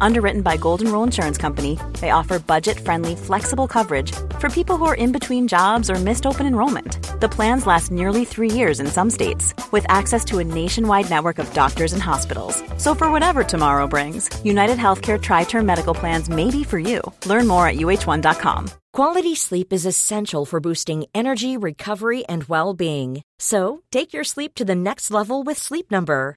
Underwritten by Golden Rule Insurance Company, they offer budget friendly, flexible coverage for people who are in between jobs or missed open enrollment. The plans last nearly three years in some states, with access to a nationwide network of doctors and hospitals. So, for whatever tomorrow brings, United Healthcare Tri Term Medical Plans may be for you. Learn more at uh1.com. Quality sleep is essential for boosting energy, recovery, and well being. So, take your sleep to the next level with Sleep Number.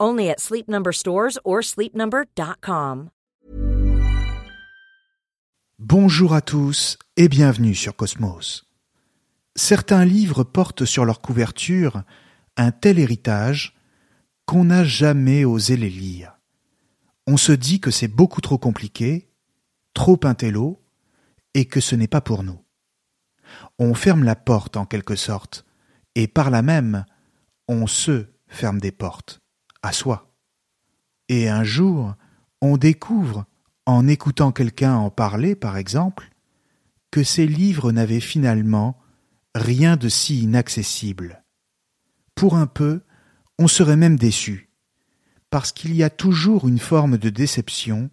Only at or sleepnumber.com. Bonjour à tous et bienvenue sur Cosmos. Certains livres portent sur leur couverture un tel héritage qu'on n'a jamais osé les lire. On se dit que c'est beaucoup trop compliqué, trop intello, et que ce n'est pas pour nous. On ferme la porte en quelque sorte, et par là même, on se ferme des portes à soi. Et un jour, on découvre, en écoutant quelqu'un en parler par exemple, que ces livres n'avaient finalement rien de si inaccessible. Pour un peu, on serait même déçu, parce qu'il y a toujours une forme de déception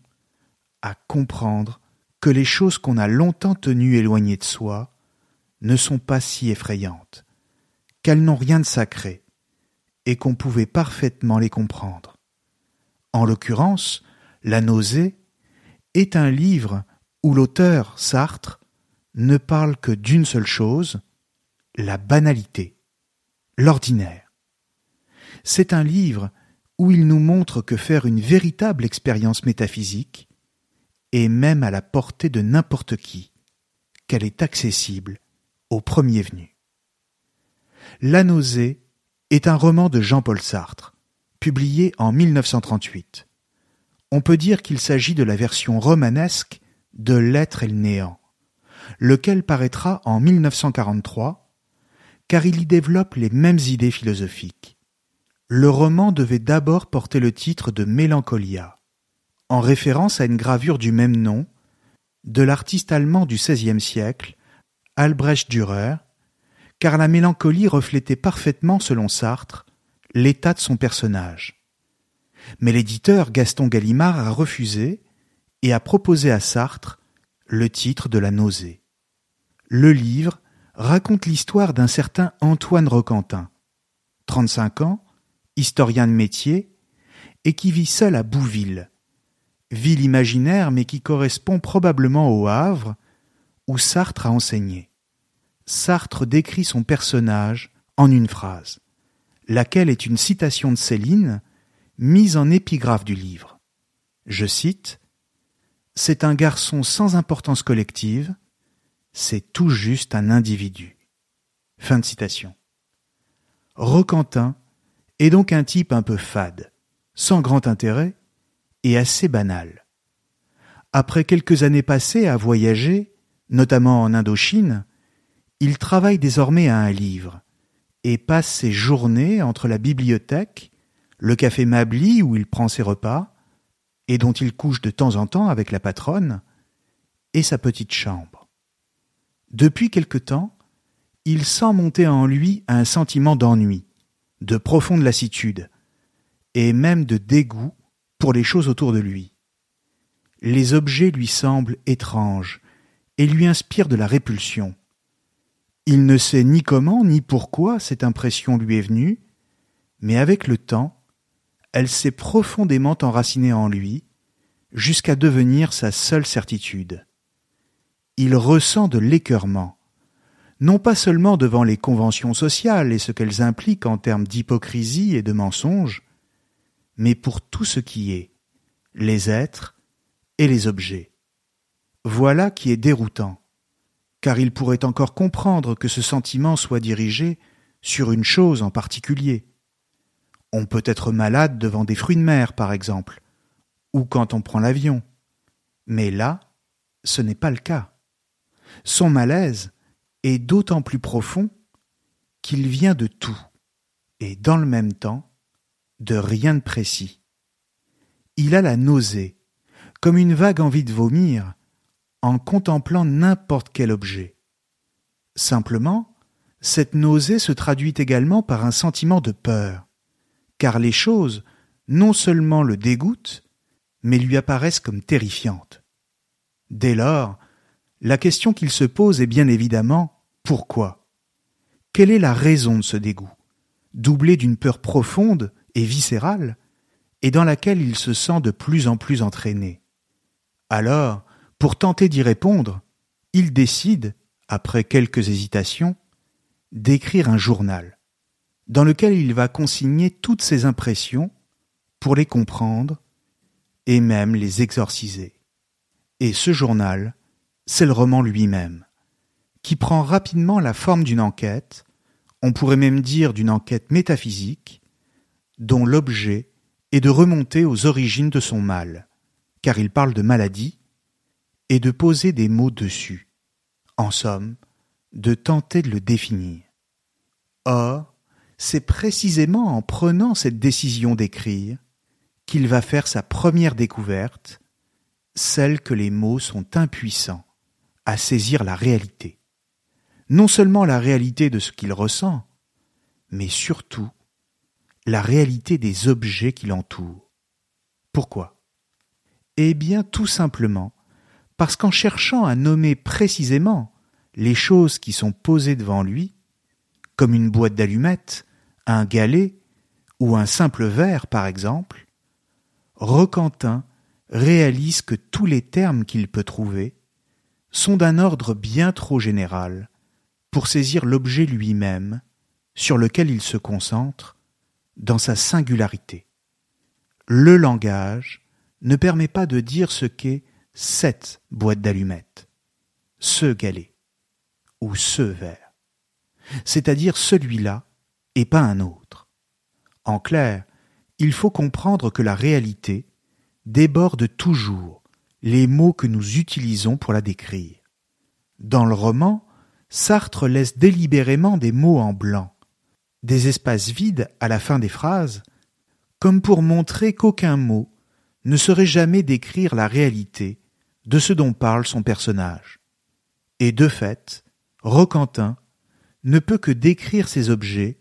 à comprendre que les choses qu'on a longtemps tenues éloignées de soi ne sont pas si effrayantes, qu'elles n'ont rien de sacré, et qu'on pouvait parfaitement les comprendre. En l'occurrence, La nausée est un livre où l'auteur, Sartre, ne parle que d'une seule chose, la banalité, l'ordinaire. C'est un livre où il nous montre que faire une véritable expérience métaphysique est même à la portée de n'importe qui, qu'elle est accessible au premier venu. La nausée est un roman de Jean-Paul Sartre, publié en 1938. On peut dire qu'il s'agit de la version romanesque de L'être et le néant, lequel paraîtra en 1943, car il y développe les mêmes idées philosophiques. Le roman devait d'abord porter le titre de Mélancolia, en référence à une gravure du même nom de l'artiste allemand du XVIe siècle, Albrecht Dürer, car la mélancolie reflétait parfaitement, selon Sartre, l'état de son personnage. Mais l'éditeur Gaston Gallimard a refusé et a proposé à Sartre le titre de la nausée. Le livre raconte l'histoire d'un certain Antoine Roquentin, 35 ans, historien de métier, et qui vit seul à Bouville, ville imaginaire mais qui correspond probablement au Havre, où Sartre a enseigné. Sartre décrit son personnage en une phrase, laquelle est une citation de Céline, mise en épigraphe du livre. Je cite C'est un garçon sans importance collective, c'est tout juste un individu. Fin de citation. Roquentin est donc un type un peu fade, sans grand intérêt et assez banal. Après quelques années passées à voyager, notamment en Indochine, il travaille désormais à un livre et passe ses journées entre la bibliothèque, le café Mabli où il prend ses repas, et dont il couche de temps en temps avec la patronne, et sa petite chambre. Depuis quelque temps, il sent monter en lui un sentiment d'ennui, de profonde lassitude, et même de dégoût pour les choses autour de lui. Les objets lui semblent étranges et lui inspirent de la répulsion. Il ne sait ni comment ni pourquoi cette impression lui est venue, mais avec le temps, elle s'est profondément enracinée en lui, jusqu'à devenir sa seule certitude. Il ressent de l'écœurement, non pas seulement devant les conventions sociales et ce qu'elles impliquent en termes d'hypocrisie et de mensonge, mais pour tout ce qui est, les êtres et les objets. Voilà qui est déroutant car il pourrait encore comprendre que ce sentiment soit dirigé sur une chose en particulier. On peut être malade devant des fruits de mer, par exemple, ou quand on prend l'avion. Mais là, ce n'est pas le cas. Son malaise est d'autant plus profond qu'il vient de tout, et dans le même temps, de rien de précis. Il a la nausée, comme une vague envie de vomir, en contemplant n'importe quel objet. Simplement, cette nausée se traduit également par un sentiment de peur, car les choses non seulement le dégoûtent, mais lui apparaissent comme terrifiantes. Dès lors, la question qu'il se pose est bien évidemment pourquoi? Quelle est la raison de ce dégoût, doublé d'une peur profonde et viscérale, et dans laquelle il se sent de plus en plus entraîné? Alors, pour tenter d'y répondre, il décide, après quelques hésitations, d'écrire un journal, dans lequel il va consigner toutes ses impressions pour les comprendre et même les exorciser. Et ce journal, c'est le roman lui-même, qui prend rapidement la forme d'une enquête, on pourrait même dire d'une enquête métaphysique, dont l'objet est de remonter aux origines de son mal, car il parle de maladie, et de poser des mots dessus. En somme, de tenter de le définir. Or, c'est précisément en prenant cette décision d'écrire qu'il va faire sa première découverte, celle que les mots sont impuissants à saisir la réalité. Non seulement la réalité de ce qu'il ressent, mais surtout la réalité des objets qui l'entourent. Pourquoi? Eh bien tout simplement parce qu'en cherchant à nommer précisément les choses qui sont posées devant lui, comme une boîte d'allumettes, un galet ou un simple verre par exemple, Roquentin réalise que tous les termes qu'il peut trouver sont d'un ordre bien trop général pour saisir l'objet lui-même sur lequel il se concentre dans sa singularité. Le langage ne permet pas de dire ce qu'est cette boîte d'allumettes, ce galet ou ce verre, c'est-à-dire celui-là et pas un autre. En clair, il faut comprendre que la réalité déborde toujours les mots que nous utilisons pour la décrire. Dans le roman, Sartre laisse délibérément des mots en blanc, des espaces vides à la fin des phrases, comme pour montrer qu'aucun mot ne saurait jamais décrire la réalité de ce dont parle son personnage. Et de fait, Roquentin ne peut que décrire ces objets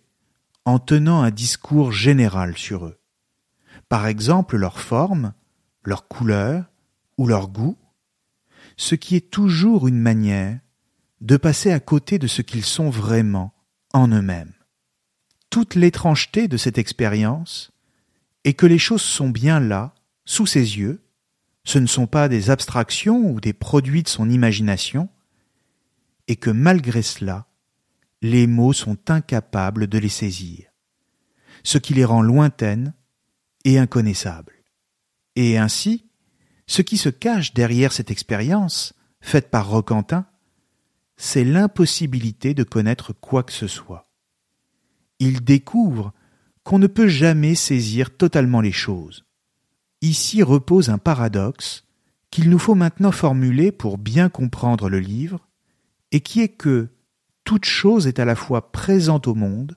en tenant un discours général sur eux. Par exemple leur forme, leur couleur ou leur goût, ce qui est toujours une manière de passer à côté de ce qu'ils sont vraiment en eux-mêmes. Toute l'étrangeté de cette expérience est que les choses sont bien là, sous ses yeux, ce ne sont pas des abstractions ou des produits de son imagination, et que malgré cela, les mots sont incapables de les saisir, ce qui les rend lointaines et inconnaissables. Et ainsi, ce qui se cache derrière cette expérience, faite par Roquentin, c'est l'impossibilité de connaître quoi que ce soit. Il découvre qu'on ne peut jamais saisir totalement les choses. Ici repose un paradoxe qu'il nous faut maintenant formuler pour bien comprendre le livre, et qui est que toute chose est à la fois présente au monde,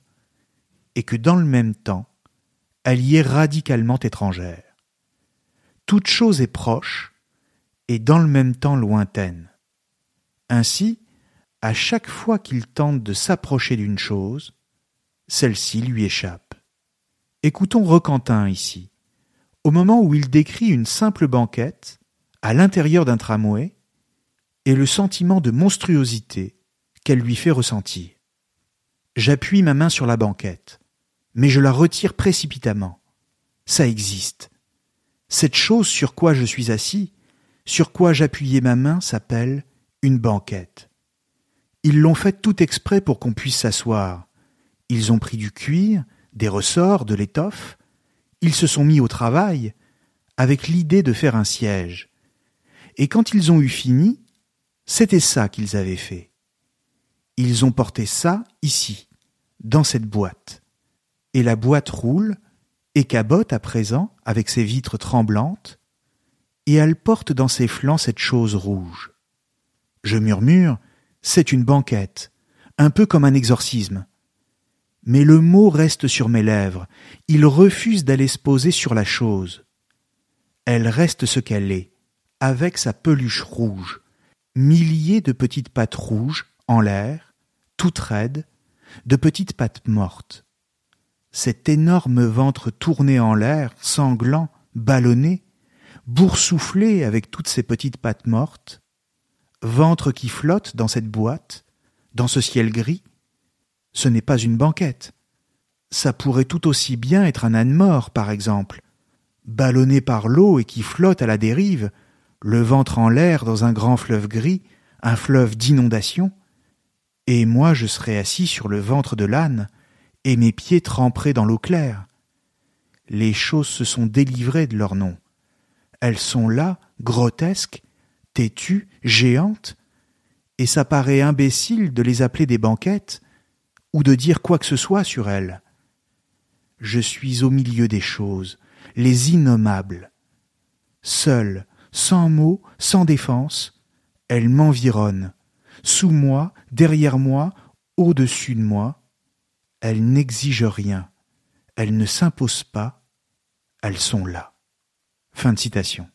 et que dans le même temps, elle y est radicalement étrangère toute chose est proche et dans le même temps lointaine. Ainsi, à chaque fois qu'il tente de s'approcher d'une chose, celle-ci lui échappe. Écoutons Roquentin ici, au moment où il décrit une simple banquette à l'intérieur d'un tramway et le sentiment de monstruosité qu'elle lui fait ressentir. J'appuie ma main sur la banquette, mais je la retire précipitamment. Ça existe. Cette chose sur quoi je suis assis, sur quoi j'appuyais ma main, s'appelle une banquette. Ils l'ont faite tout exprès pour qu'on puisse s'asseoir. Ils ont pris du cuir, des ressorts, de l'étoffe. Ils se sont mis au travail, avec l'idée de faire un siège. Et quand ils ont eu fini, c'était ça qu'ils avaient fait. Ils ont porté ça ici, dans cette boîte. Et la boîte roule et cabote à présent avec ses vitres tremblantes, et elle porte dans ses flancs cette chose rouge. Je murmure, c'est une banquette, un peu comme un exorcisme. Mais le mot reste sur mes lèvres, il refuse d'aller se poser sur la chose. Elle reste ce qu'elle est, avec sa peluche rouge, milliers de petites pattes rouges en l'air, toutes raides, de petites pattes mortes. Cet énorme ventre tourné en l'air, sanglant, ballonné, boursouflé avec toutes ses petites pattes mortes, ventre qui flotte dans cette boîte, dans ce ciel gris, ce n'est pas une banquette. Ça pourrait tout aussi bien être un âne mort, par exemple, ballonné par l'eau et qui flotte à la dérive, le ventre en l'air dans un grand fleuve gris, un fleuve d'inondation, et moi je serais assis sur le ventre de l'âne, et mes pieds tremperaient dans l'eau claire. Les choses se sont délivrées de leur nom. Elles sont là, grotesques, têtues, géantes, et ça paraît imbécile de les appeler des banquettes, ou de dire quoi que ce soit sur elles. Je suis au milieu des choses, les innommables. Seul, sans mots, sans défense, elles m'environnent, sous moi, derrière moi, au-dessus de moi. Elles n'exigent rien, elles ne s'imposent pas, elles sont là. Fin de citation.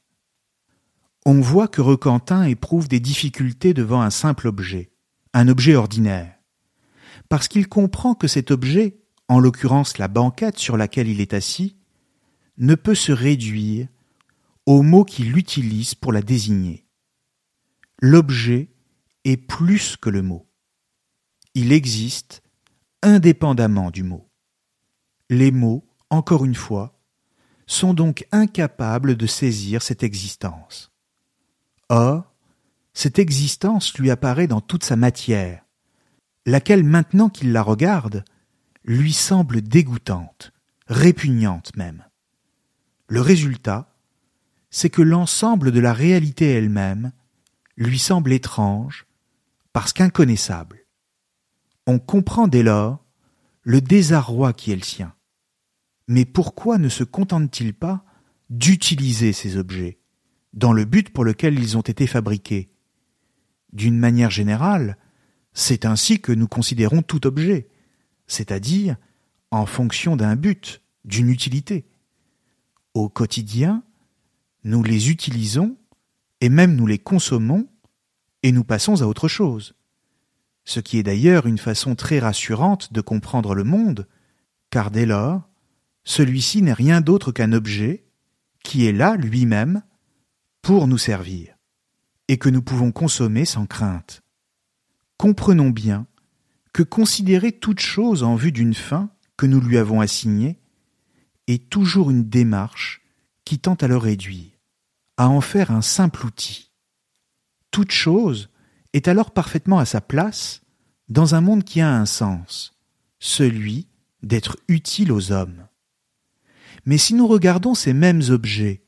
On voit que Requentin éprouve des difficultés devant un simple objet, un objet ordinaire, parce qu'il comprend que cet objet, en l'occurrence la banquette sur laquelle il est assis, ne peut se réduire au mot qu'il utilise pour la désigner. L'objet est plus que le mot. Il existe indépendamment du mot. Les mots, encore une fois, sont donc incapables de saisir cette existence. Or, cette existence lui apparaît dans toute sa matière, laquelle maintenant qu'il la regarde, lui semble dégoûtante, répugnante même. Le résultat, c'est que l'ensemble de la réalité elle-même lui semble étrange, parce qu'inconnaissable. On comprend dès lors le désarroi qui est le sien. Mais pourquoi ne se contente-t-il pas d'utiliser ces objets, dans le but pour lequel ils ont été fabriqués? D'une manière générale, c'est ainsi que nous considérons tout objet, c'est-à-dire en fonction d'un but, d'une utilité. Au quotidien, nous les utilisons et même nous les consommons et nous passons à autre chose. Ce qui est d'ailleurs une façon très rassurante de comprendre le monde, car dès lors, celui-ci n'est rien d'autre qu'un objet qui est là lui-même pour nous servir, et que nous pouvons consommer sans crainte. Comprenons bien que considérer toute chose en vue d'une fin que nous lui avons assignée est toujours une démarche qui tend à le réduire, à en faire un simple outil. Toute chose est alors parfaitement à sa place dans un monde qui a un sens, celui d'être utile aux hommes. Mais si nous regardons ces mêmes objets,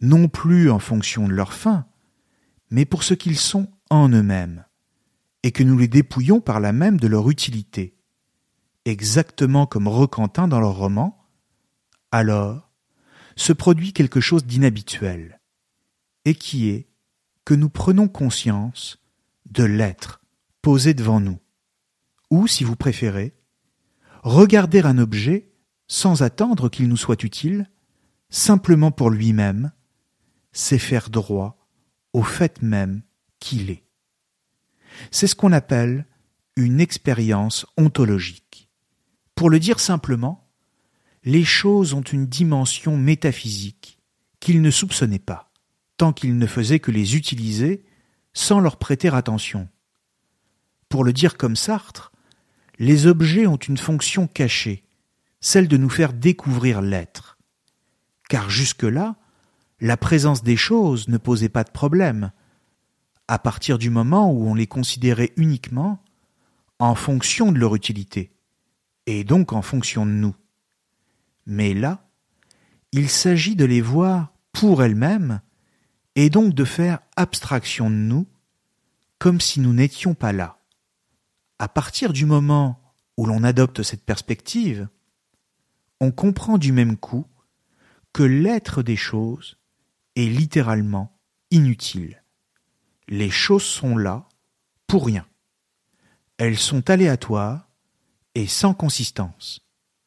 non plus en fonction de leur fin, mais pour ce qu'ils sont en eux-mêmes, et que nous les dépouillons par là même de leur utilité, exactement comme Requentin dans leur roman, alors se produit quelque chose d'inhabituel, et qui est que nous prenons conscience de l'être posé devant nous, ou, si vous préférez, regarder un objet sans attendre qu'il nous soit utile, simplement pour lui-même, c'est faire droit au fait même qu'il est. C'est ce qu'on appelle une expérience ontologique. Pour le dire simplement, les choses ont une dimension métaphysique qu'ils ne soupçonnaient pas, tant qu'ils ne faisaient que les utiliser sans leur prêter attention. Pour le dire comme Sartre, les objets ont une fonction cachée, celle de nous faire découvrir l'être. Car jusque-là, la présence des choses ne posait pas de problème, à partir du moment où on les considérait uniquement en fonction de leur utilité, et donc en fonction de nous. Mais là, il s'agit de les voir pour elles-mêmes, et donc de faire abstraction de nous, comme si nous n'étions pas là. à partir du moment où l'on adopte cette perspective, on comprend du même coup que l'être des choses est littéralement inutile. Les choses sont là pour rien. Elles sont aléatoires et sans consistance.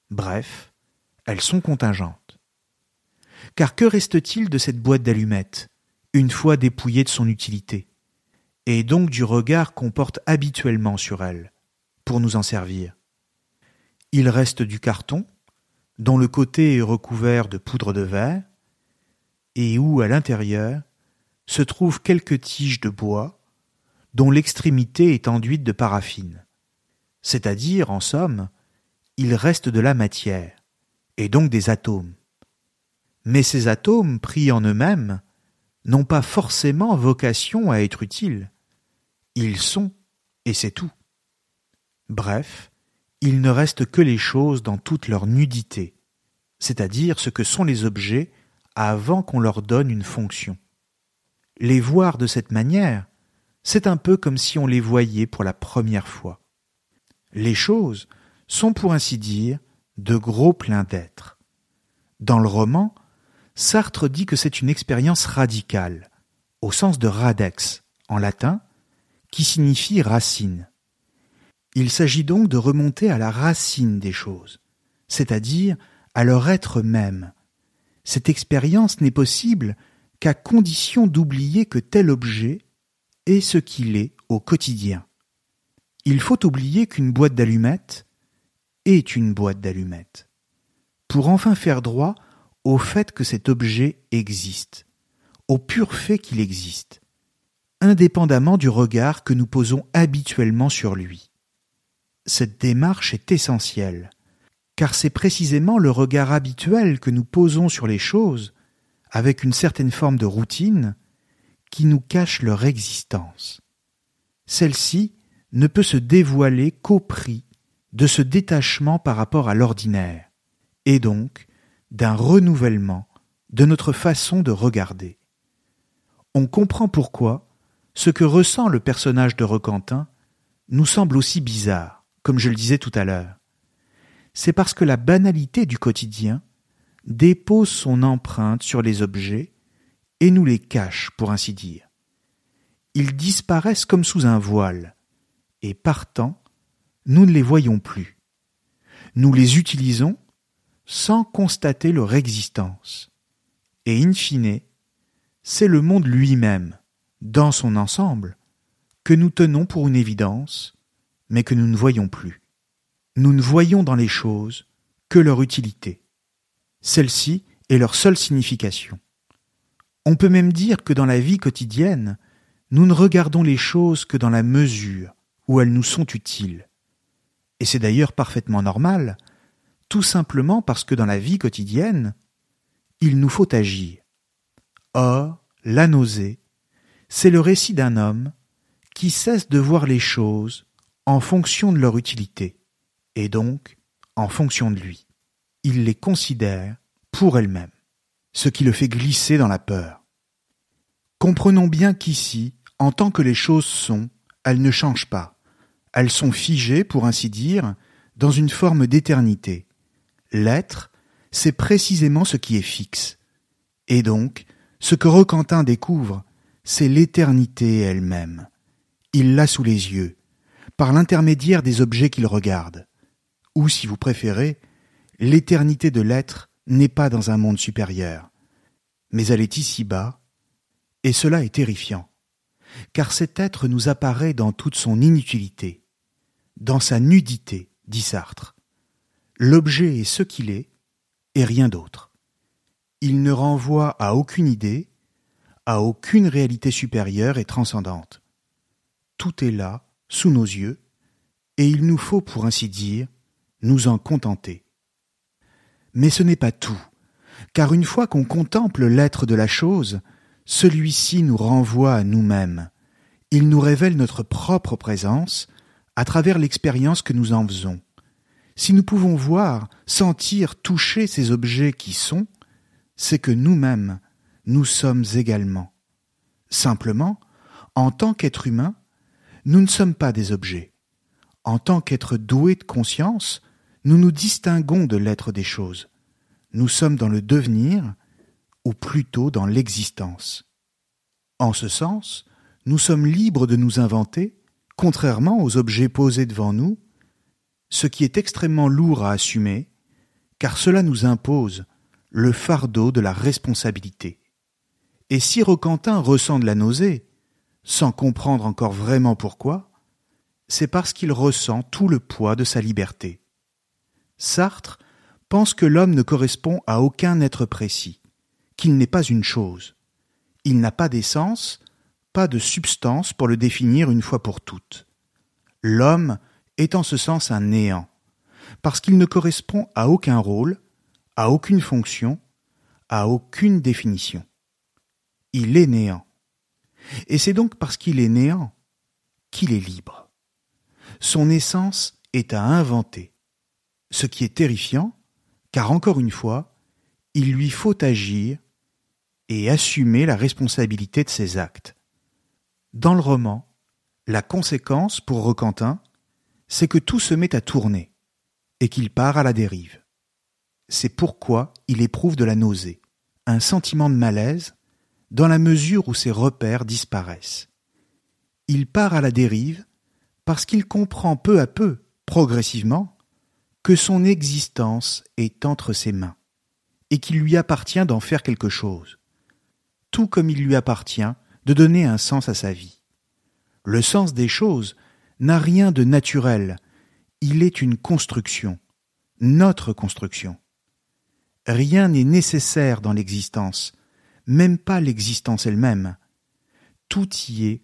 Bref, elles sont contingentes. Car que reste-t-il de cette boîte d'allumettes, une fois dépouillée de son utilité, et donc du regard qu'on porte habituellement sur elle, pour nous en servir? Il reste du carton, dont le côté est recouvert de poudre de verre, et où, à l'intérieur, se trouvent quelques tiges de bois, dont l'extrémité est enduite de paraffine. C'est-à-dire, en somme, il reste de la matière, et donc des atomes. Mais ces atomes, pris en eux-mêmes, n'ont pas forcément vocation à être utiles. Ils sont, et c'est tout. Bref, il ne reste que les choses dans toute leur nudité, c'est-à-dire ce que sont les objets avant qu'on leur donne une fonction. Les voir de cette manière, c'est un peu comme si on les voyait pour la première fois. Les choses sont pour ainsi dire de gros pleins d'être. Dans le roman, Sartre dit que c'est une expérience radicale, au sens de radex, en latin, qui signifie racine. Il s'agit donc de remonter à la racine des choses, c'est-à-dire à leur être même. Cette expérience n'est possible qu'à condition d'oublier que tel objet est ce qu'il est au quotidien. Il faut oublier qu'une boîte d'allumettes est une boîte d'allumettes, pour enfin faire droit au fait que cet objet existe, au pur fait qu'il existe, indépendamment du regard que nous posons habituellement sur lui. Cette démarche est essentielle, car c'est précisément le regard habituel que nous posons sur les choses, avec une certaine forme de routine, qui nous cache leur existence. Celle-ci ne peut se dévoiler qu'au prix de ce détachement par rapport à l'ordinaire, et donc d'un renouvellement de notre façon de regarder. On comprend pourquoi ce que ressent le personnage de Requentin nous semble aussi bizarre, comme je le disais tout à l'heure. C'est parce que la banalité du quotidien dépose son empreinte sur les objets et nous les cache, pour ainsi dire. Ils disparaissent comme sous un voile, et partant, nous ne les voyons plus. Nous les utilisons sans constater leur existence. Et in fine, c'est le monde lui-même, dans son ensemble, que nous tenons pour une évidence, mais que nous ne voyons plus. Nous ne voyons dans les choses que leur utilité. Celle-ci est leur seule signification. On peut même dire que dans la vie quotidienne, nous ne regardons les choses que dans la mesure où elles nous sont utiles. Et c'est d'ailleurs parfaitement normal, tout simplement parce que dans la vie quotidienne, il nous faut agir. Or, la nausée, c'est le récit d'un homme qui cesse de voir les choses en fonction de leur utilité, et donc en fonction de lui. Il les considère pour elles-mêmes, ce qui le fait glisser dans la peur. Comprenons bien qu'ici, en tant que les choses sont, elles ne changent pas. Elles sont figées, pour ainsi dire, dans une forme d'éternité, L'être, c'est précisément ce qui est fixe. Et donc, ce que Roquentin découvre, c'est l'éternité elle-même. Il l'a sous les yeux, par l'intermédiaire des objets qu'il regarde. Ou, si vous préférez, l'éternité de l'être n'est pas dans un monde supérieur, mais elle est ici-bas, et cela est terrifiant, car cet être nous apparaît dans toute son inutilité, dans sa nudité, dit Sartre, L'objet est ce qu'il est, et rien d'autre. Il ne renvoie à aucune idée, à aucune réalité supérieure et transcendante. Tout est là, sous nos yeux, et il nous faut, pour ainsi dire, nous en contenter. Mais ce n'est pas tout, car une fois qu'on contemple l'être de la chose, celui-ci nous renvoie à nous-mêmes. Il nous révèle notre propre présence à travers l'expérience que nous en faisons. Si nous pouvons voir, sentir, toucher ces objets qui sont, c'est que nous-mêmes, nous sommes également. Simplement, en tant qu'être humain, nous ne sommes pas des objets. En tant qu'être doué de conscience, nous nous distinguons de l'être des choses. Nous sommes dans le devenir, ou plutôt dans l'existence. En ce sens, nous sommes libres de nous inventer, contrairement aux objets posés devant nous, ce qui est extrêmement lourd à assumer, car cela nous impose le fardeau de la responsabilité. Et si Roquentin ressent de la nausée, sans comprendre encore vraiment pourquoi, c'est parce qu'il ressent tout le poids de sa liberté. Sartre pense que l'homme ne correspond à aucun être précis, qu'il n'est pas une chose. Il n'a pas d'essence, pas de substance pour le définir une fois pour toutes. L'homme est en ce sens un néant, parce qu'il ne correspond à aucun rôle, à aucune fonction, à aucune définition. Il est néant. Et c'est donc parce qu'il est néant qu'il est libre. Son essence est à inventer, ce qui est terrifiant, car encore une fois, il lui faut agir et assumer la responsabilité de ses actes. Dans le roman, la conséquence pour Requentin, c'est que tout se met à tourner et qu'il part à la dérive. C'est pourquoi il éprouve de la nausée, un sentiment de malaise, dans la mesure où ses repères disparaissent. Il part à la dérive parce qu'il comprend peu à peu, progressivement, que son existence est entre ses mains, et qu'il lui appartient d'en faire quelque chose, tout comme il lui appartient de donner un sens à sa vie. Le sens des choses n'a rien de naturel, il est une construction, notre construction. Rien n'est nécessaire dans l'existence, même pas l'existence elle-même. Tout y est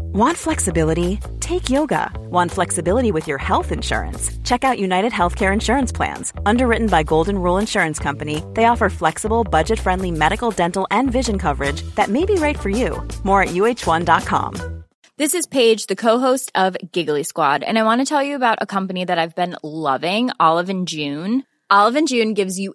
Want flexibility? Take yoga. Want flexibility with your health insurance? Check out United Healthcare Insurance Plans. Underwritten by Golden Rule Insurance Company, they offer flexible, budget friendly medical, dental, and vision coverage that may be right for you. More at uh1.com. This is Paige, the co-host of Giggly Squad, and I want to tell you about a company that I've been loving, Olive and June. Olive and June gives you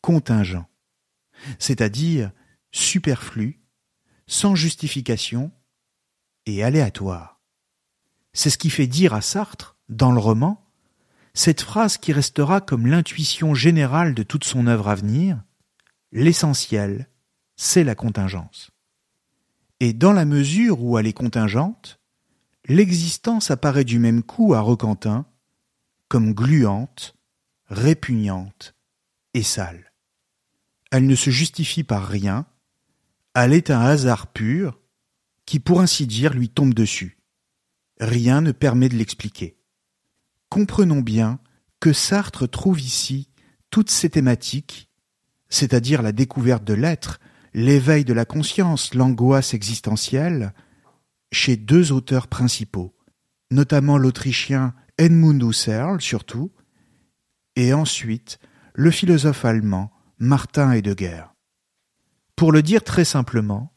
Contingent, c'est-à-dire superflu, sans justification et aléatoire. C'est ce qui fait dire à Sartre, dans le roman, cette phrase qui restera comme l'intuition générale de toute son œuvre à venir, l'essentiel, c'est la contingence. Et dans la mesure où elle est contingente, l'existence apparaît du même coup à Roquentin comme gluante, répugnante et sale. Elle ne se justifie par rien, elle est un hasard pur qui, pour ainsi dire, lui tombe dessus. Rien ne permet de l'expliquer. Comprenons bien que Sartre trouve ici toutes ces thématiques, c'est-à-dire la découverte de l'être, l'éveil de la conscience, l'angoisse existentielle, chez deux auteurs principaux, notamment l'Autrichien Edmund Husserl surtout, et ensuite le philosophe allemand Martin Heidegger. Pour le dire très simplement,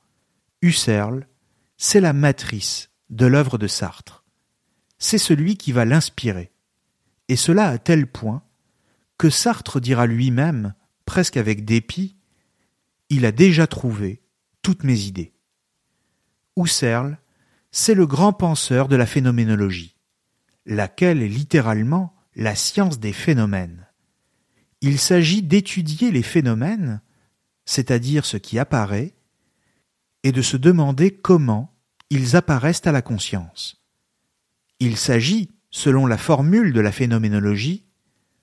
Husserl, c'est la matrice de l'œuvre de Sartre. C'est celui qui va l'inspirer. Et cela à tel point que Sartre dira lui-même, presque avec dépit, il a déjà trouvé toutes mes idées. Husserl, c'est le grand penseur de la phénoménologie, laquelle est littéralement la science des phénomènes. Il s'agit d'étudier les phénomènes, c'est-à-dire ce qui apparaît, et de se demander comment ils apparaissent à la conscience. Il s'agit, selon la formule de la phénoménologie,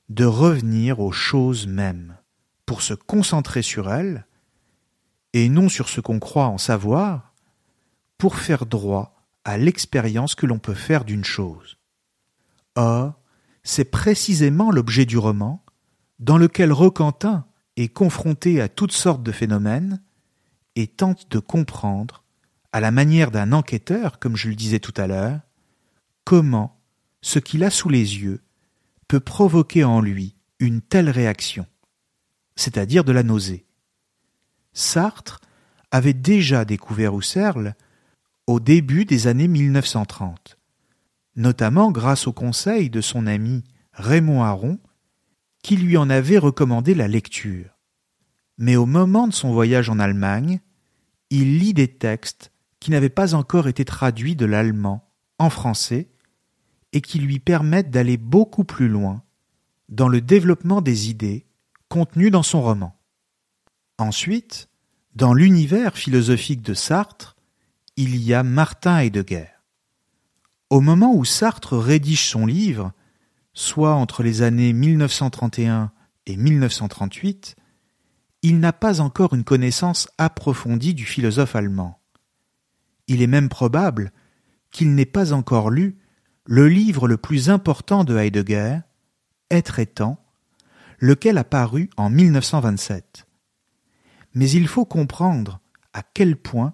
de revenir aux choses mêmes, pour se concentrer sur elles, et non sur ce qu'on croit en savoir, pour faire droit à l'expérience que l'on peut faire d'une chose. Or, c'est précisément l'objet du roman, dans lequel Roquentin est confronté à toutes sortes de phénomènes et tente de comprendre, à la manière d'un enquêteur, comme je le disais tout à l'heure, comment ce qu'il a sous les yeux peut provoquer en lui une telle réaction, c'est-à-dire de la nausée. Sartre avait déjà découvert Husserl au début des années 1930, notamment grâce au conseil de son ami Raymond Aron, qui lui en avait recommandé la lecture. Mais au moment de son voyage en Allemagne, il lit des textes qui n'avaient pas encore été traduits de l'allemand en français et qui lui permettent d'aller beaucoup plus loin dans le développement des idées contenues dans son roman. Ensuite, dans l'univers philosophique de Sartre, il y a Martin Heidegger. Au moment où Sartre rédige son livre, soit entre les années 1931 et 1938, il n'a pas encore une connaissance approfondie du philosophe allemand. Il est même probable qu'il n'ait pas encore lu le livre le plus important de Heidegger, Être étant, lequel a paru en 1927. Mais il faut comprendre à quel point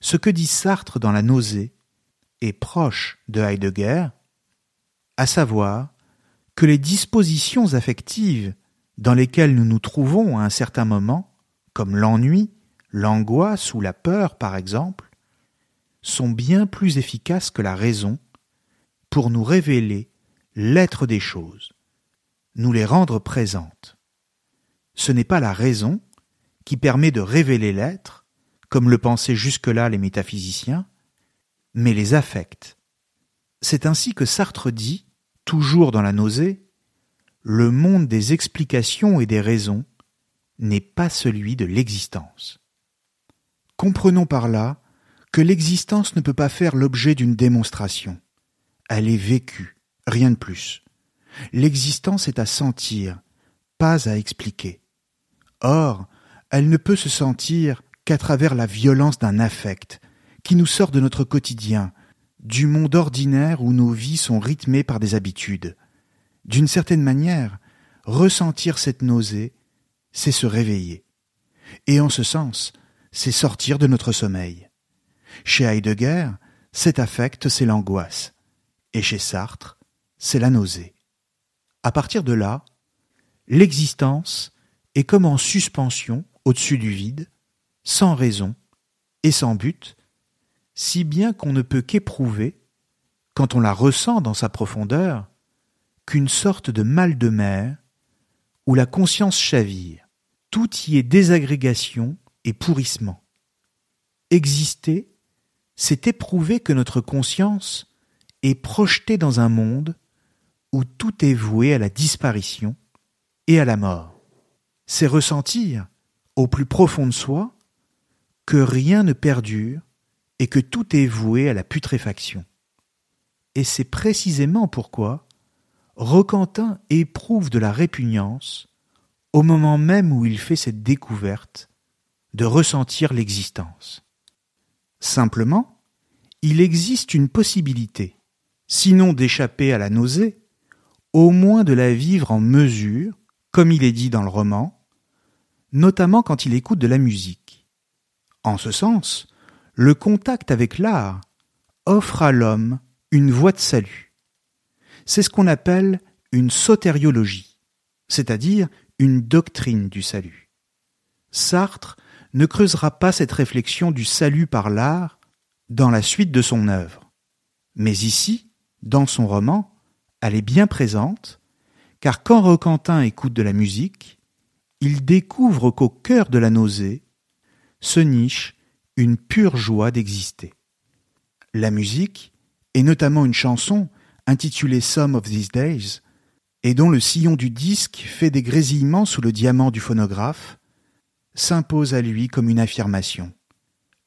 ce que dit Sartre dans la nausée est proche de Heidegger, à savoir que les dispositions affectives dans lesquelles nous nous trouvons à un certain moment, comme l'ennui, l'angoisse ou la peur par exemple, sont bien plus efficaces que la raison pour nous révéler l'être des choses, nous les rendre présentes. Ce n'est pas la raison qui permet de révéler l'être, comme le pensaient jusque-là les métaphysiciens, mais les affects. C'est ainsi que Sartre dit, toujours dans la nausée, le monde des explications et des raisons n'est pas celui de l'existence. Comprenons par là que l'existence ne peut pas faire l'objet d'une démonstration. Elle est vécue, rien de plus. L'existence est à sentir, pas à expliquer. Or, elle ne peut se sentir qu'à travers la violence d'un affect, qui nous sort de notre quotidien, du monde ordinaire où nos vies sont rythmées par des habitudes. D'une certaine manière, ressentir cette nausée, c'est se réveiller. Et en ce sens, c'est sortir de notre sommeil. Chez Heidegger, cet affect, c'est l'angoisse. Et chez Sartre, c'est la nausée. À partir de là, l'existence est comme en suspension au-dessus du vide, sans raison et sans but, si bien qu'on ne peut qu'éprouver, quand on la ressent dans sa profondeur, qu'une sorte de mal de mer où la conscience chavire. Tout y est désagrégation et pourrissement. Exister, c'est éprouver que notre conscience est projetée dans un monde où tout est voué à la disparition et à la mort. C'est ressentir, au plus profond de soi, que rien ne perdure et que tout est voué à la putréfaction. Et c'est précisément pourquoi Roquentin éprouve de la répugnance au moment même où il fait cette découverte, de ressentir l'existence. Simplement, il existe une possibilité, sinon d'échapper à la nausée, au moins de la vivre en mesure, comme il est dit dans le roman, notamment quand il écoute de la musique. En ce sens, le contact avec l'art offre à l'homme une voie de salut. C'est ce qu'on appelle une sotériologie, c'est-à-dire une doctrine du salut. Sartre ne creusera pas cette réflexion du salut par l'art dans la suite de son œuvre. Mais ici, dans son roman, elle est bien présente, car quand Roquentin écoute de la musique, il découvre qu'au cœur de la nausée se niche une pure joie d'exister. La musique, et notamment une chanson intitulée Some of These Days, et dont le sillon du disque fait des grésillements sous le diamant du phonographe, s'impose à lui comme une affirmation.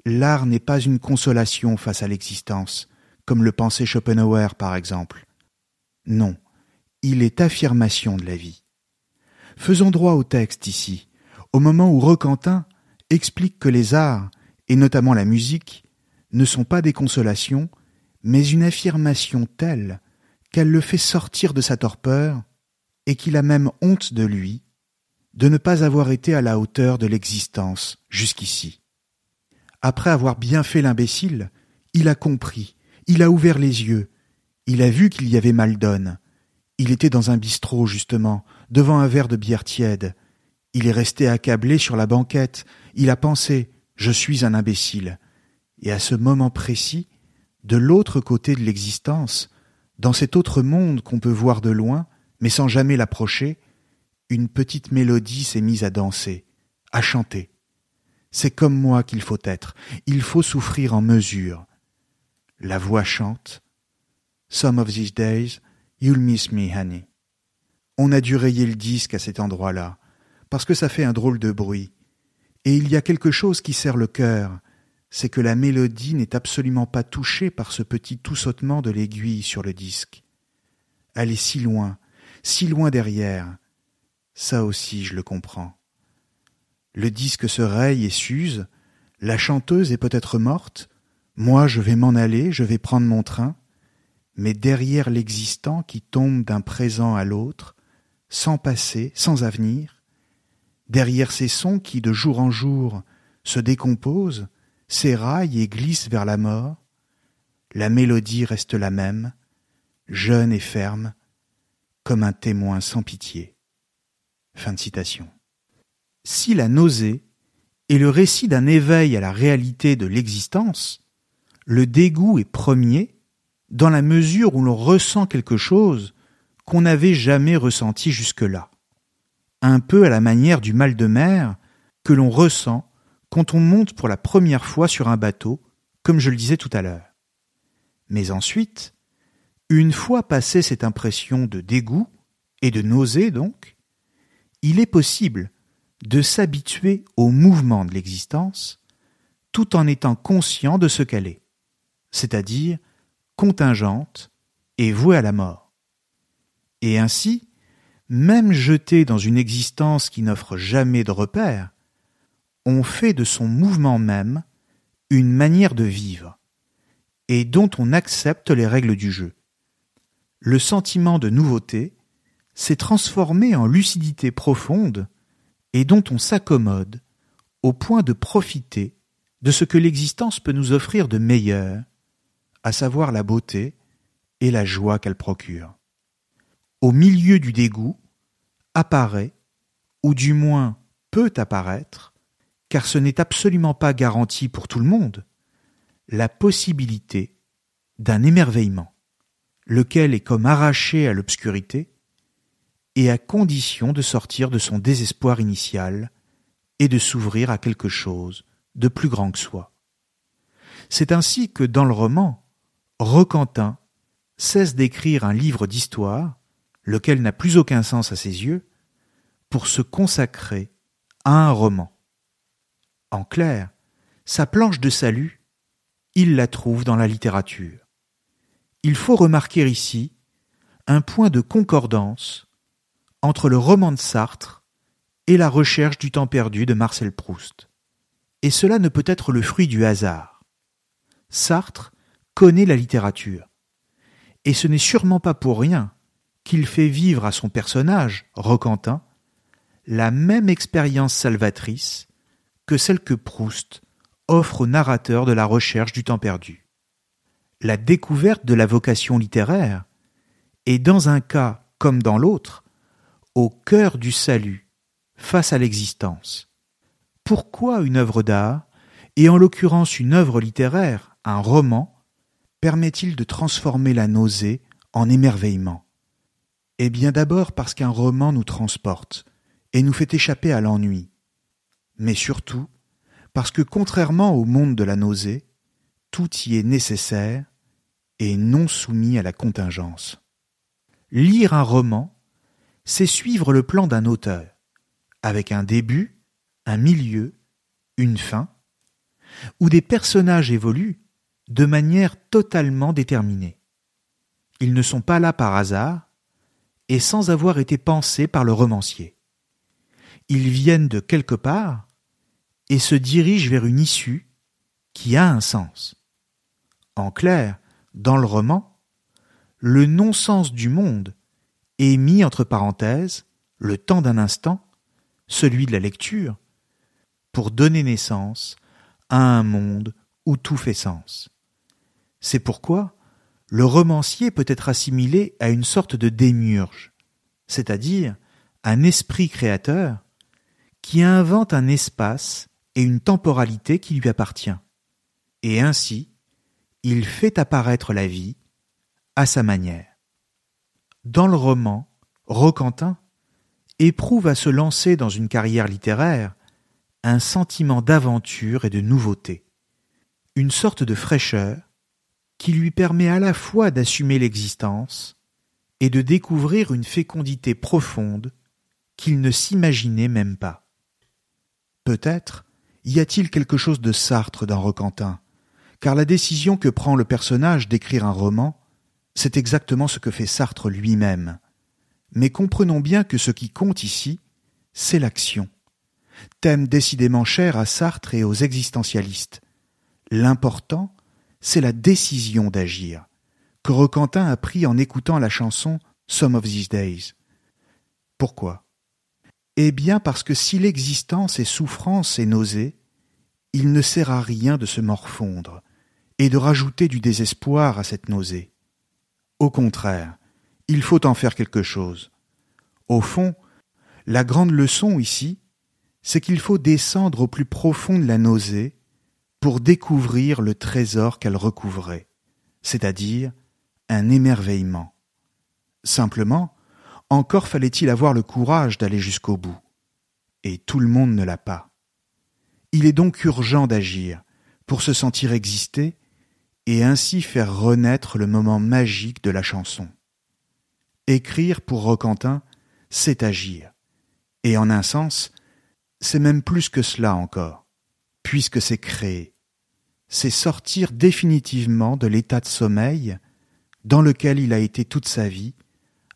L'art n'est pas une consolation face à l'existence, comme le pensait Schopenhauer par exemple. Non, il est affirmation de la vie. Faisons droit au texte ici, au moment où Roquentin explique que les arts, et notamment la musique, ne sont pas des consolations, mais une affirmation telle qu'elle le fait sortir de sa torpeur, et qu'il a même honte de lui, de ne pas avoir été à la hauteur de l'existence jusqu'ici. Après avoir bien fait l'imbécile, il a compris, il a ouvert les yeux, il a vu qu'il y avait mal donne. Il était dans un bistrot, justement, devant un verre de bière tiède. Il est resté accablé sur la banquette, il a pensé Je suis un imbécile. Et à ce moment précis, de l'autre côté de l'existence, dans cet autre monde qu'on peut voir de loin, mais sans jamais l'approcher, une petite mélodie s'est mise à danser, à chanter. C'est comme moi qu'il faut être, il faut souffrir en mesure. La voix chante. Some of these days, you'll miss me, honey. On a dû rayer le disque à cet endroit-là, parce que ça fait un drôle de bruit. Et il y a quelque chose qui serre le cœur, c'est que la mélodie n'est absolument pas touchée par ce petit tout-sautement de l'aiguille sur le disque. Elle est si loin, si loin derrière. Ça aussi je le comprends. Le disque se raye et s'use, la chanteuse est peut-être morte, moi je vais m'en aller, je vais prendre mon train, mais derrière l'existant qui tombe d'un présent à l'autre, sans passé, sans avenir, derrière ces sons qui de jour en jour se décomposent, s'éraille et glisse vers la mort, la mélodie reste la même, jeune et ferme, comme un témoin sans pitié. Fin de citation. Si la nausée est le récit d'un éveil à la réalité de l'existence, le dégoût est premier dans la mesure où l'on ressent quelque chose qu'on n'avait jamais ressenti jusque-là, un peu à la manière du mal de mer que l'on ressent quand on monte pour la première fois sur un bateau, comme je le disais tout à l'heure. Mais ensuite, une fois passée cette impression de dégoût, et de nausée donc, il est possible de s'habituer au mouvement de l'existence tout en étant conscient de ce qu'elle est, c'est-à-dire contingente et vouée à la mort. Et ainsi, même jeté dans une existence qui n'offre jamais de repères, on fait de son mouvement même une manière de vivre, et dont on accepte les règles du jeu. Le sentiment de nouveauté s'est transformé en lucidité profonde et dont on s'accommode au point de profiter de ce que l'existence peut nous offrir de meilleur, à savoir la beauté et la joie qu'elle procure. Au milieu du dégoût apparaît, ou du moins peut apparaître, car ce n'est absolument pas garanti pour tout le monde, la possibilité d'un émerveillement, lequel est comme arraché à l'obscurité, et à condition de sortir de son désespoir initial et de s'ouvrir à quelque chose de plus grand que soi. C'est ainsi que dans le roman, Roquentin cesse d'écrire un livre d'histoire, lequel n'a plus aucun sens à ses yeux, pour se consacrer à un roman. En clair, sa planche de salut, il la trouve dans la littérature. Il faut remarquer ici un point de concordance entre le roman de Sartre et la recherche du temps perdu de Marcel Proust. Et cela ne peut être le fruit du hasard. Sartre connaît la littérature. Et ce n'est sûrement pas pour rien qu'il fait vivre à son personnage, Roquentin, la même expérience salvatrice que celle que Proust offre au narrateur de la recherche du temps perdu. La découverte de la vocation littéraire est dans un cas comme dans l'autre au cœur du salut face à l'existence. Pourquoi une œuvre d'art, et en l'occurrence une œuvre littéraire, un roman, permet-il de transformer la nausée en émerveillement? Eh bien d'abord parce qu'un roman nous transporte et nous fait échapper à l'ennui, mais surtout parce que contrairement au monde de la nausée, tout y est nécessaire et non soumis à la contingence. Lire un roman, c'est suivre le plan d'un auteur, avec un début, un milieu, une fin, où des personnages évoluent de manière totalement déterminée. Ils ne sont pas là par hasard et sans avoir été pensés par le romancier. Ils viennent de quelque part et se dirigent vers une issue qui a un sens. En clair, dans le roman, le non-sens du monde est mis entre parenthèses, le temps d'un instant, celui de la lecture, pour donner naissance à un monde où tout fait sens. C'est pourquoi le romancier peut être assimilé à une sorte de démiurge, c'est-à-dire un esprit créateur qui invente un espace et une temporalité qui lui appartient. Et ainsi, il fait apparaître la vie à sa manière. Dans le roman, Roquentin éprouve à se lancer dans une carrière littéraire un sentiment d'aventure et de nouveauté, une sorte de fraîcheur qui lui permet à la fois d'assumer l'existence et de découvrir une fécondité profonde qu'il ne s'imaginait même pas. Peut-être y a-t-il quelque chose de Sartre dans Roquentin, car la décision que prend le personnage d'écrire un roman, c'est exactement ce que fait Sartre lui-même. Mais comprenons bien que ce qui compte ici, c'est l'action. Thème décidément cher à Sartre et aux existentialistes. L'important, c'est la décision d'agir, que Roquentin a pris en écoutant la chanson Some of These Days. Pourquoi? Eh bien parce que si l'existence est souffrance et nausée, il ne sert à rien de se morfondre et de rajouter du désespoir à cette nausée. Au contraire, il faut en faire quelque chose. Au fond, la grande leçon ici, c'est qu'il faut descendre au plus profond de la nausée pour découvrir le trésor qu'elle recouvrait, c'est-à-dire un émerveillement. Simplement, encore fallait-il avoir le courage d'aller jusqu'au bout. Et tout le monde ne l'a pas. Il est donc urgent d'agir pour se sentir exister et ainsi faire renaître le moment magique de la chanson. Écrire pour Roquentin, c'est agir. Et en un sens, c'est même plus que cela encore, puisque c'est créer. C'est sortir définitivement de l'état de sommeil dans lequel il a été toute sa vie,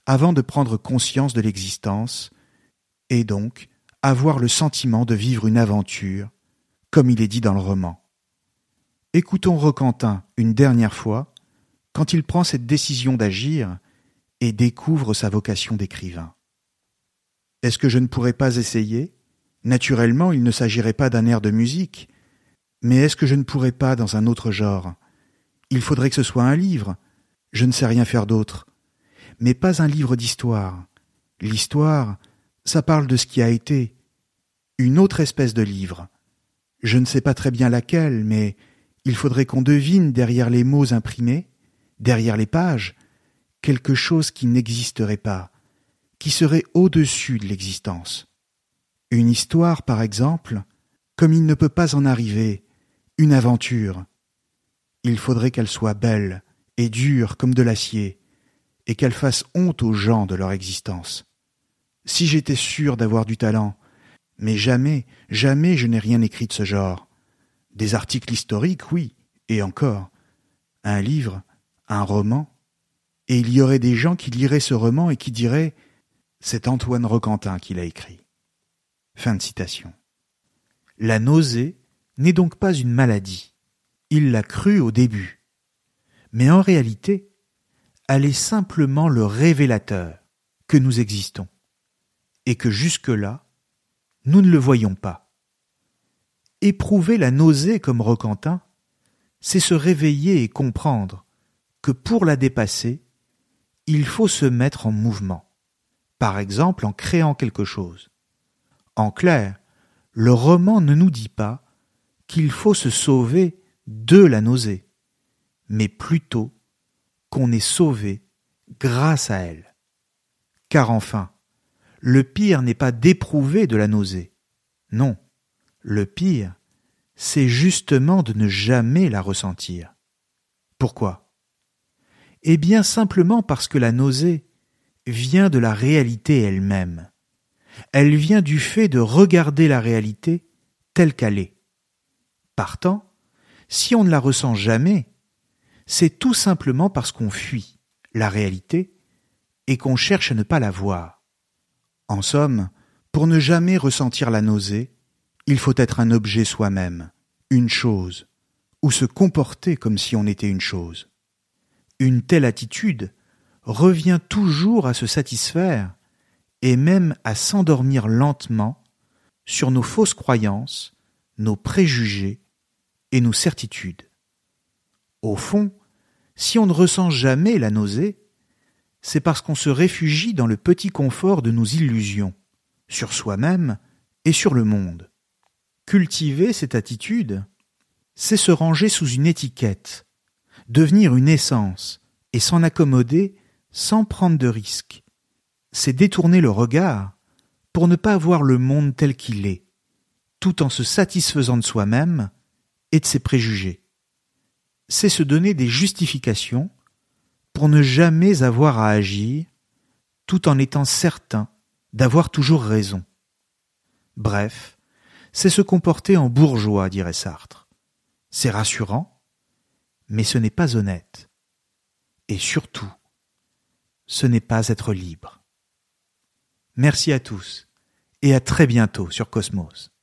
avant de prendre conscience de l'existence, et donc avoir le sentiment de vivre une aventure, comme il est dit dans le roman. Écoutons Roquentin une dernière fois, quand il prend cette décision d'agir et découvre sa vocation d'écrivain. Est-ce que je ne pourrais pas essayer? Naturellement, il ne s'agirait pas d'un air de musique, mais est-ce que je ne pourrais pas dans un autre genre? Il faudrait que ce soit un livre. Je ne sais rien faire d'autre. Mais pas un livre d'histoire. L'histoire, ça parle de ce qui a été. Une autre espèce de livre. Je ne sais pas très bien laquelle, mais il faudrait qu'on devine derrière les mots imprimés, derrière les pages, quelque chose qui n'existerait pas, qui serait au-dessus de l'existence. Une histoire, par exemple, comme il ne peut pas en arriver, une aventure. Il faudrait qu'elle soit belle et dure comme de l'acier, et qu'elle fasse honte aux gens de leur existence. Si j'étais sûr d'avoir du talent, mais jamais, jamais je n'ai rien écrit de ce genre. Des articles historiques, oui, et encore. Un livre, un roman, et il y aurait des gens qui liraient ce roman et qui diraient C'est Antoine Roquentin qui l'a écrit. Fin de citation. La nausée n'est donc pas une maladie. Il l'a cru au début. Mais en réalité, elle est simplement le révélateur que nous existons et que jusque-là, nous ne le voyons pas. Éprouver la nausée comme Roquentin, c'est se réveiller et comprendre que pour la dépasser, il faut se mettre en mouvement, par exemple en créant quelque chose. En clair, le roman ne nous dit pas qu'il faut se sauver de la nausée, mais plutôt qu'on est sauvé grâce à elle. Car enfin, le pire n'est pas d'éprouver de la nausée. Non, le pire, c'est justement de ne jamais la ressentir. Pourquoi? Eh bien simplement parce que la nausée vient de la réalité elle-même. Elle vient du fait de regarder la réalité telle qu'elle est. Partant, si on ne la ressent jamais, c'est tout simplement parce qu'on fuit la réalité et qu'on cherche à ne pas la voir. En somme, pour ne jamais ressentir la nausée, il faut être un objet soi-même, une chose, ou se comporter comme si on était une chose. Une telle attitude revient toujours à se satisfaire et même à s'endormir lentement sur nos fausses croyances, nos préjugés et nos certitudes. Au fond, si on ne ressent jamais la nausée, c'est parce qu'on se réfugie dans le petit confort de nos illusions, sur soi-même et sur le monde. Cultiver cette attitude, c'est se ranger sous une étiquette, devenir une essence et s'en accommoder sans prendre de risques. C'est détourner le regard pour ne pas voir le monde tel qu'il est, tout en se satisfaisant de soi-même et de ses préjugés. C'est se donner des justifications pour ne jamais avoir à agir, tout en étant certain d'avoir toujours raison. Bref, c'est se comporter en bourgeois, dirait Sartre. C'est rassurant, mais ce n'est pas honnête. Et surtout, ce n'est pas être libre. Merci à tous et à très bientôt sur Cosmos.